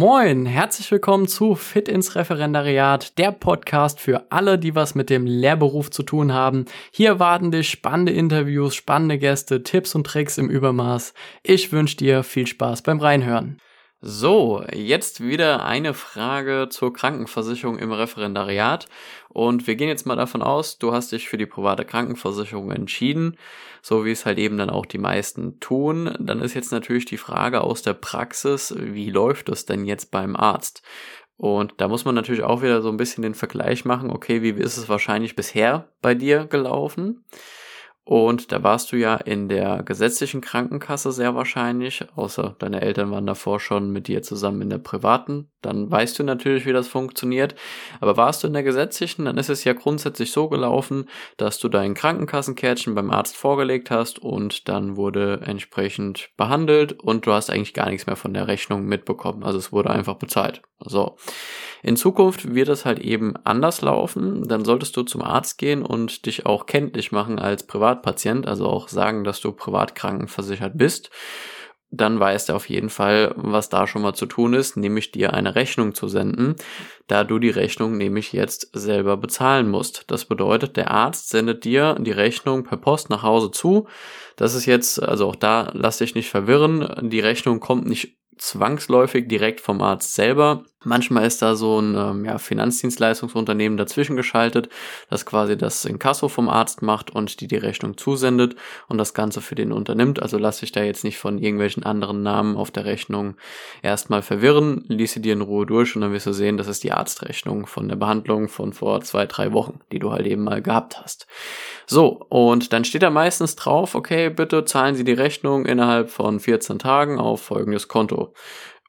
Moin, herzlich willkommen zu Fit ins Referendariat, der Podcast für alle, die was mit dem Lehrberuf zu tun haben. Hier warten dich spannende Interviews, spannende Gäste, Tipps und Tricks im Übermaß. Ich wünsche dir viel Spaß beim Reinhören. So, jetzt wieder eine Frage zur Krankenversicherung im Referendariat. Und wir gehen jetzt mal davon aus, du hast dich für die private Krankenversicherung entschieden, so wie es halt eben dann auch die meisten tun. Dann ist jetzt natürlich die Frage aus der Praxis, wie läuft es denn jetzt beim Arzt? Und da muss man natürlich auch wieder so ein bisschen den Vergleich machen, okay, wie ist es wahrscheinlich bisher bei dir gelaufen? Und da warst du ja in der gesetzlichen Krankenkasse sehr wahrscheinlich, außer deine Eltern waren davor schon mit dir zusammen in der privaten. Dann weißt du natürlich, wie das funktioniert. Aber warst du in der gesetzlichen, dann ist es ja grundsätzlich so gelaufen, dass du dein Krankenkassenkärtchen beim Arzt vorgelegt hast und dann wurde entsprechend behandelt und du hast eigentlich gar nichts mehr von der Rechnung mitbekommen. Also es wurde einfach bezahlt. So. In Zukunft wird es halt eben anders laufen. Dann solltest du zum Arzt gehen und dich auch kenntlich machen als Privatpatient, also auch sagen, dass du privat krankenversichert bist. Dann weiß er auf jeden Fall, was da schon mal zu tun ist, nämlich dir eine Rechnung zu senden, da du die Rechnung nämlich jetzt selber bezahlen musst. Das bedeutet, der Arzt sendet dir die Rechnung per Post nach Hause zu. Das ist jetzt, also auch da lass dich nicht verwirren, die Rechnung kommt nicht zwangsläufig direkt vom Arzt selber. Manchmal ist da so ein ähm, ja, Finanzdienstleistungsunternehmen dazwischen geschaltet, das quasi das Inkasso vom Arzt macht und die die Rechnung zusendet und das Ganze für den unternimmt. Also lass dich da jetzt nicht von irgendwelchen anderen Namen auf der Rechnung erstmal verwirren. Lies sie dir in Ruhe durch und dann wirst du sehen, das ist die Arztrechnung von der Behandlung von vor zwei, drei Wochen, die du halt eben mal gehabt hast. So, und dann steht da meistens drauf, okay, bitte zahlen Sie die Rechnung innerhalb von 14 Tagen auf folgendes Konto.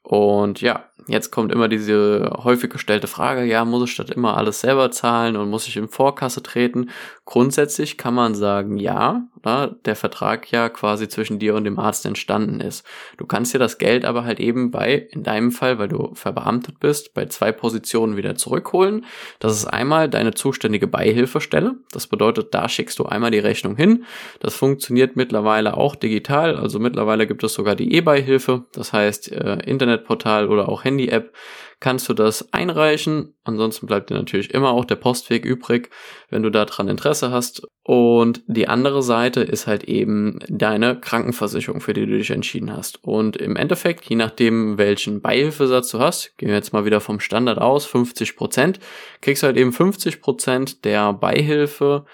Und ja, jetzt kommt immer diese häufig gestellte Frage, ja, muss ich das immer alles selber zahlen und muss ich in Vorkasse treten? Grundsätzlich kann man sagen, ja, da der Vertrag ja quasi zwischen dir und dem Arzt entstanden ist. Du kannst dir das Geld aber halt eben bei, in deinem Fall, weil du verbeamtet bist, bei zwei Positionen wieder zurückholen. Das ist einmal deine zuständige Beihilfestelle. Das bedeutet, da schickst du einmal die Rechnung hin. Das funktioniert mittlerweile auch digital. Also mittlerweile gibt es sogar die E-Beihilfe. Das heißt, äh, Internetportal oder auch Handy-App kannst du das einreichen. Ansonsten bleibt dir natürlich immer auch der Postweg übrig, wenn du daran Interesse hast. Und die andere Seite ist halt eben deine Krankenversicherung, für die du dich entschieden hast. Und im Endeffekt, je nachdem, welchen Beihilfesatz du hast, gehen wir jetzt mal wieder vom Standard aus, 50 Prozent, kriegst du halt eben 50 Prozent der Beihilfe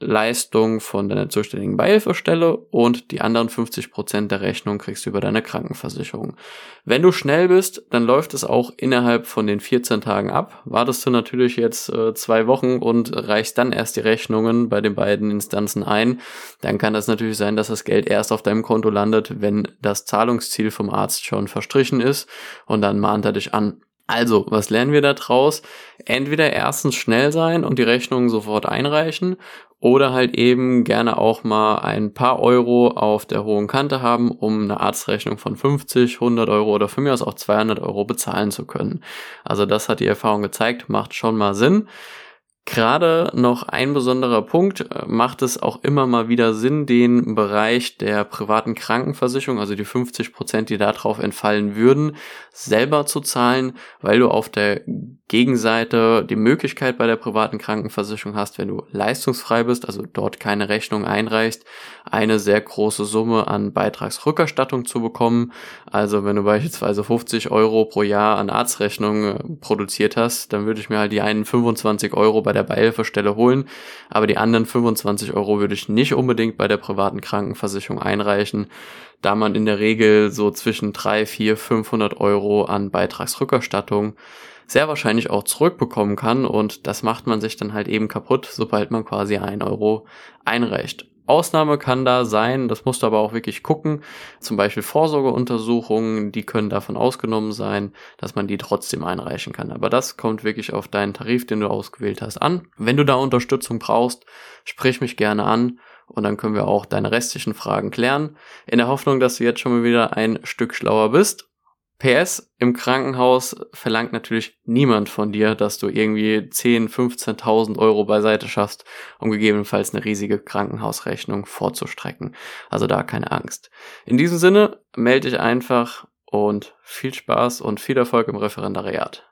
Leistung von deiner zuständigen Beihilfestelle und die anderen 50 Prozent der Rechnung kriegst du über deine Krankenversicherung. Wenn du schnell bist, dann läuft es auch innerhalb von den 14 Tagen ab. Wartest du natürlich jetzt äh, zwei Wochen und reichst dann erst die Rechnungen bei den beiden Instanzen ein, dann kann das natürlich sein, dass das Geld erst auf deinem Konto landet, wenn das Zahlungsziel vom Arzt schon verstrichen ist und dann mahnt er dich an. Also, was lernen wir da draus? Entweder erstens schnell sein und die Rechnung sofort einreichen oder halt eben gerne auch mal ein paar Euro auf der hohen Kante haben, um eine Arztrechnung von 50, 100 Euro oder für mich aus auch 200 Euro bezahlen zu können. Also das hat die Erfahrung gezeigt, macht schon mal Sinn. Gerade noch ein besonderer Punkt, äh, macht es auch immer mal wieder Sinn, den Bereich der privaten Krankenversicherung, also die 50 Prozent, die darauf entfallen würden, selber zu zahlen, weil du auf der Gegenseite die Möglichkeit bei der privaten Krankenversicherung hast, wenn du leistungsfrei bist, also dort keine Rechnung einreichst, eine sehr große Summe an Beitragsrückerstattung zu bekommen. Also wenn du beispielsweise 50 Euro pro Jahr an Arztrechnungen äh, produziert hast, dann würde ich mir halt die einen 25 Euro bei der Beihilfestelle holen, aber die anderen 25 Euro würde ich nicht unbedingt bei der privaten Krankenversicherung einreichen, da man in der Regel so zwischen 3, 4, 500 Euro an Beitragsrückerstattung sehr wahrscheinlich auch zurückbekommen kann und das macht man sich dann halt eben kaputt, sobald man quasi ein Euro einreicht. Ausnahme kann da sein, das musst du aber auch wirklich gucken, zum Beispiel Vorsorgeuntersuchungen, die können davon ausgenommen sein, dass man die trotzdem einreichen kann. Aber das kommt wirklich auf deinen Tarif, den du ausgewählt hast, an. Wenn du da Unterstützung brauchst, sprich mich gerne an und dann können wir auch deine restlichen Fragen klären. In der Hoffnung, dass du jetzt schon mal wieder ein Stück schlauer bist PS, im Krankenhaus verlangt natürlich niemand von dir, dass du irgendwie 10, 15.000 Euro beiseite schaffst, um gegebenenfalls eine riesige Krankenhausrechnung vorzustrecken. Also da keine Angst. In diesem Sinne, melde dich einfach und viel Spaß und viel Erfolg im Referendariat.